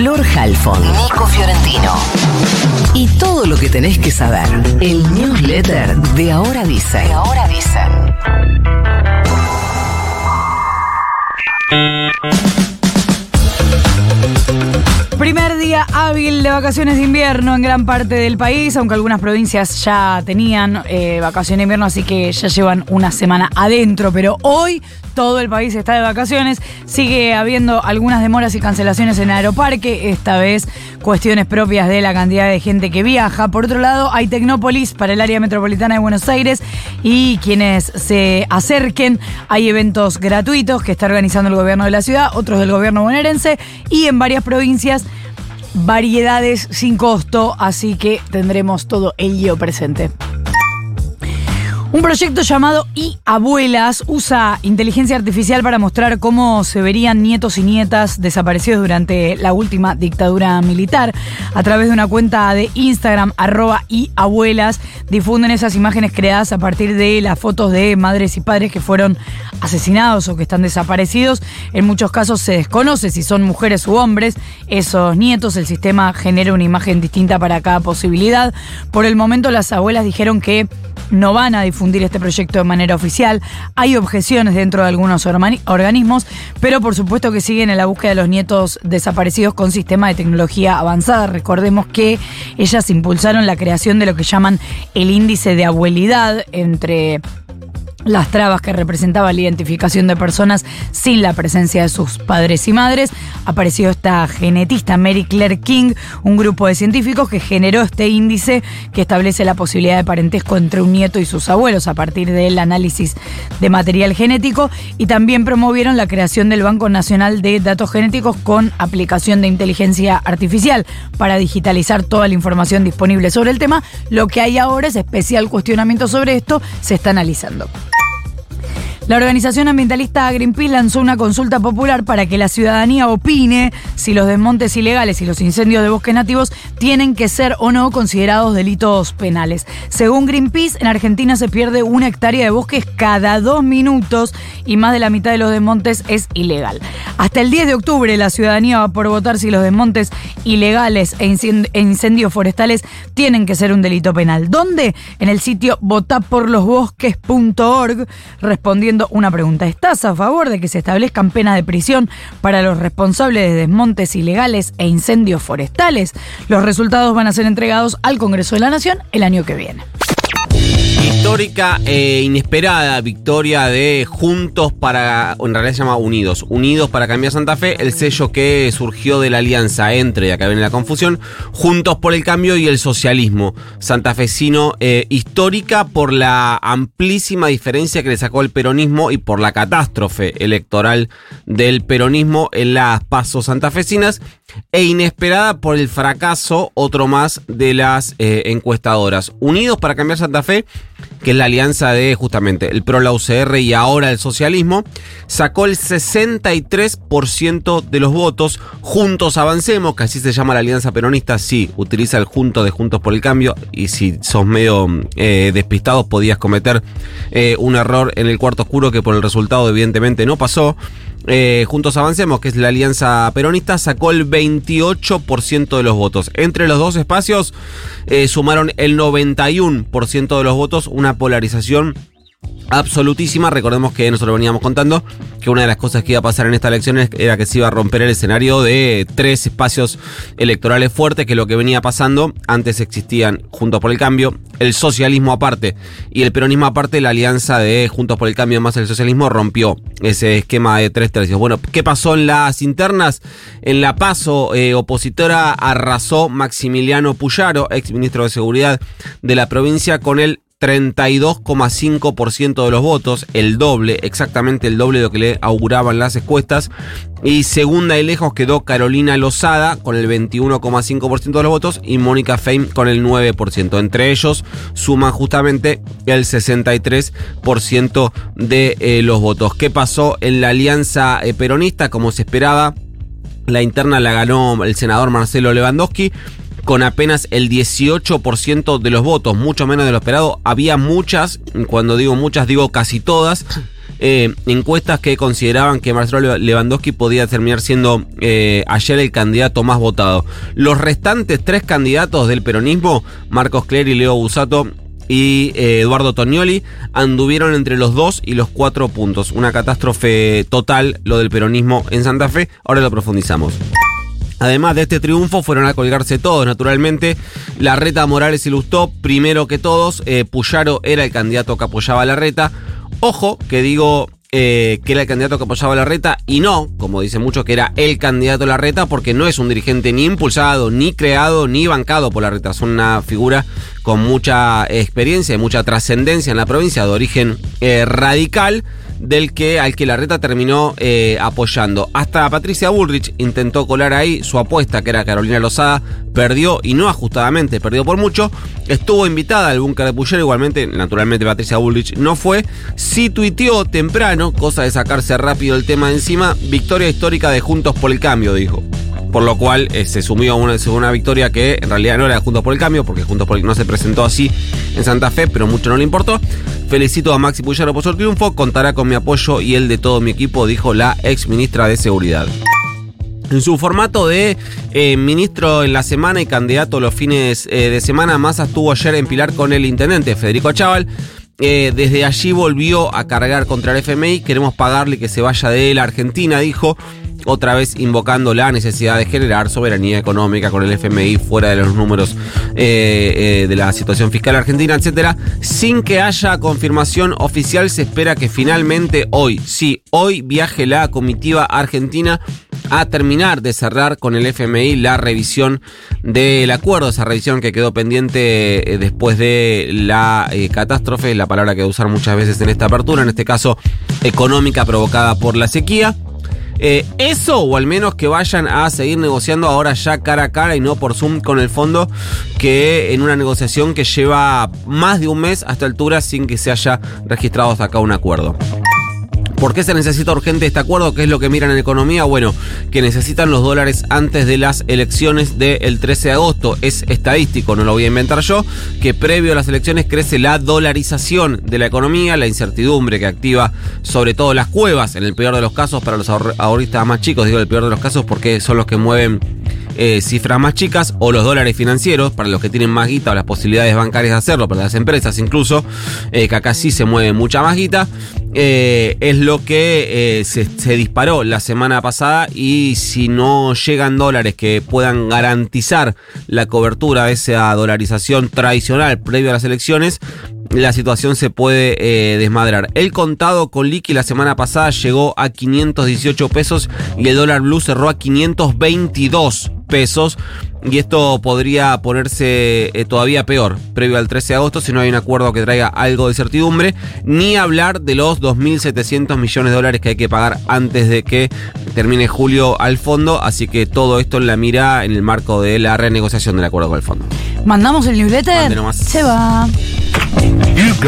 Flor Halfon, Nico Fiorentino. Y todo lo que tenés que saber. El newsletter de Ahora Dicen. De Ahora Dicen. Primer día hábil de vacaciones de invierno en gran parte del país, aunque algunas provincias ya tenían eh, vacaciones de invierno, así que ya llevan una semana adentro. Pero hoy todo el país está de vacaciones. Sigue habiendo algunas demoras y cancelaciones en Aeroparque, esta vez cuestiones propias de la cantidad de gente que viaja. Por otro lado, hay Tecnópolis para el área metropolitana de Buenos Aires y quienes se acerquen, hay eventos gratuitos que está organizando el gobierno de la ciudad, otros del gobierno bonaerense y en varias provincias variedades sin costo, así que tendremos todo ello presente. Un proyecto llamado y Abuelas usa inteligencia artificial para mostrar cómo se verían nietos y nietas desaparecidos durante la última dictadura militar. A través de una cuenta de Instagram, arroba y abuelas, difunden esas imágenes creadas a partir de las fotos de madres y padres que fueron asesinados o que están desaparecidos. En muchos casos se desconoce si son mujeres u hombres esos nietos. El sistema genera una imagen distinta para cada posibilidad. Por el momento las abuelas dijeron que no van a difundir este proyecto de manera oficial. Hay objeciones dentro de algunos organismos, pero por supuesto que siguen en la búsqueda de los nietos desaparecidos con sistema de tecnología avanzada. Recordemos que ellas impulsaron la creación de lo que llaman el índice de abuelidad entre las trabas que representaba la identificación de personas sin la presencia de sus padres y madres. Apareció esta genetista Mary Claire King, un grupo de científicos que generó este índice que establece la posibilidad de parentesco entre un nieto y sus abuelos a partir del análisis de material genético y también promovieron la creación del Banco Nacional de Datos Genéticos con aplicación de inteligencia artificial para digitalizar toda la información disponible sobre el tema. Lo que hay ahora es especial cuestionamiento sobre esto, se está analizando. La organización ambientalista Greenpeace lanzó una consulta popular para que la ciudadanía opine si los desmontes ilegales y los incendios de bosques nativos tienen que ser o no considerados delitos penales. Según Greenpeace, en Argentina se pierde una hectárea de bosques cada dos minutos y más de la mitad de los desmontes es ilegal. Hasta el 10 de octubre la ciudadanía va por votar si los desmontes ilegales e, e incendios forestales tienen que ser un delito penal. ¿Dónde? En el sitio votaporlosbosques.org una pregunta. ¿Estás a favor de que se establezcan penas de prisión para los responsables de desmontes ilegales e incendios forestales? Los resultados van a ser entregados al Congreso de la Nación el año que viene. Histórica e inesperada victoria de Juntos para, en realidad se llama Unidos, Unidos para cambiar Santa Fe, el sello que surgió de la alianza entre, y acá viene la confusión, Juntos por el Cambio y el Socialismo santafesino, eh, histórica por la amplísima diferencia que le sacó el peronismo y por la catástrofe electoral del peronismo en las pasos santafesinas, e inesperada por el fracaso, otro más, de las eh, encuestadoras. Unidos para cambiar Santa Fe, que es la alianza de justamente el PRO, la UCR y ahora el socialismo, sacó el 63% de los votos. Juntos Avancemos, que así se llama la alianza peronista, sí, utiliza el junto de Juntos por el Cambio y si sos medio eh, despistados podías cometer eh, un error en el cuarto oscuro que por el resultado evidentemente no pasó. Eh, Juntos Avancemos, que es la alianza peronista, sacó el 28% de los votos. Entre los dos espacios eh, sumaron el 91% de los votos, una polarización absolutísima. Recordemos que nosotros veníamos contando que una de las cosas que iba a pasar en esta elección era que se iba a romper el escenario de tres espacios electorales fuertes, que lo que venía pasando, antes existían Juntos por el Cambio, el socialismo aparte y el peronismo aparte, la alianza de Juntos por el Cambio más el socialismo rompió ese esquema de tres tercios. Bueno, ¿qué pasó en las internas? En la paso eh, opositora arrasó Maximiliano Puyaro, ex ministro de Seguridad de la provincia, con el 32,5% de los votos, el doble, exactamente el doble de lo que le auguraban las encuestas. Y segunda de lejos quedó Carolina Lozada con el 21,5% de los votos y Mónica Fein con el 9%. Entre ellos suman justamente el 63% de eh, los votos. ¿Qué pasó en la alianza eh, peronista? Como se esperaba, la interna la ganó el senador Marcelo Lewandowski con apenas el 18% de los votos, mucho menos de lo esperado. Había muchas, cuando digo muchas, digo casi todas, eh, encuestas que consideraban que Marcelo Lewandowski podía terminar siendo eh, ayer el candidato más votado. Los restantes tres candidatos del peronismo, Marcos Clery, Leo Busato y eh, Eduardo Tognoli anduvieron entre los dos y los cuatro puntos. Una catástrofe total lo del peronismo en Santa Fe. Ahora lo profundizamos. Además de este triunfo, fueron a colgarse todos, naturalmente. La reta Morales ilustró primero que todos. Eh, Puyaro era el candidato que apoyaba la reta. Ojo, que digo eh, que era el candidato que apoyaba a la reta y no, como dicen muchos, que era el candidato a la reta porque no es un dirigente ni impulsado, ni creado, ni bancado por la reta. Son una figura con mucha experiencia y mucha trascendencia en la provincia de origen eh, radical del que al que la reta terminó eh, apoyando. Hasta Patricia Bullrich intentó colar ahí su apuesta, que era Carolina Lozada, perdió y no ajustadamente, perdió por mucho. Estuvo invitada al búnker de Puyero, igualmente, naturalmente Patricia Bullrich no fue. Sí tuiteó temprano, cosa de sacarse rápido el tema encima, victoria histórica de Juntos por el Cambio, dijo por lo cual eh, se sumió a una, una victoria que en realidad no era Juntos por el Cambio, porque Juntos por el no se presentó así en Santa Fe, pero mucho no le importó. Felicito a Maxi Puyaro por su triunfo, contará con mi apoyo y el de todo mi equipo, dijo la ex ministra de Seguridad. En su formato de eh, ministro en la semana y candidato los fines eh, de semana, Massa estuvo ayer en Pilar con el intendente Federico Chaval. desde allí volvió a cargar contra el FMI. Queremos pagarle que se vaya de la Argentina, dijo otra vez invocando la necesidad de generar soberanía económica con el FMI fuera de los números eh, eh, de la situación fiscal argentina, etcétera, sin que haya confirmación oficial. Se espera que finalmente hoy, sí, hoy viaje la comitiva argentina a terminar de cerrar con el FMI la revisión del acuerdo, esa revisión que quedó pendiente eh, después de la catástrofe, la palabra que usar muchas veces en esta apertura, en este caso económica provocada por la sequía. Eh, eso, o al menos que vayan a seguir negociando ahora ya cara a cara y no por Zoom con el fondo, que en una negociación que lleva más de un mes hasta altura sin que se haya registrado hasta acá un acuerdo. ¿Por qué se necesita urgente este acuerdo? ¿Qué es lo que miran en economía? Bueno, que necesitan los dólares antes de las elecciones del 13 de agosto. Es estadístico, no lo voy a inventar yo, que previo a las elecciones crece la dolarización de la economía, la incertidumbre que activa sobre todo las cuevas, en el peor de los casos para los ahorristas más chicos, digo el peor de los casos porque son los que mueven eh, cifras más chicas o los dólares financieros para los que tienen más guita o las posibilidades bancarias de hacerlo, para las empresas incluso, eh, que acá sí se mueve mucha más guita. Eh, es lo que se, se, disparó la semana pasada y si no llegan dólares que puedan garantizar la cobertura de esa dolarización tradicional previo a las elecciones, la situación se puede eh, desmadrar. El contado con liqui la semana pasada llegó a 518 pesos y el dólar blue cerró a 522 pesos. Y esto podría ponerse eh, todavía peor previo al 13 de agosto si no hay un acuerdo que traiga algo de certidumbre. Ni hablar de los 2.700 millones de dólares que hay que pagar antes de que termine julio al fondo. Así que todo esto en la mira en el marco de la renegociación del acuerdo con el fondo. Mandamos el newsletter. Se va. You got.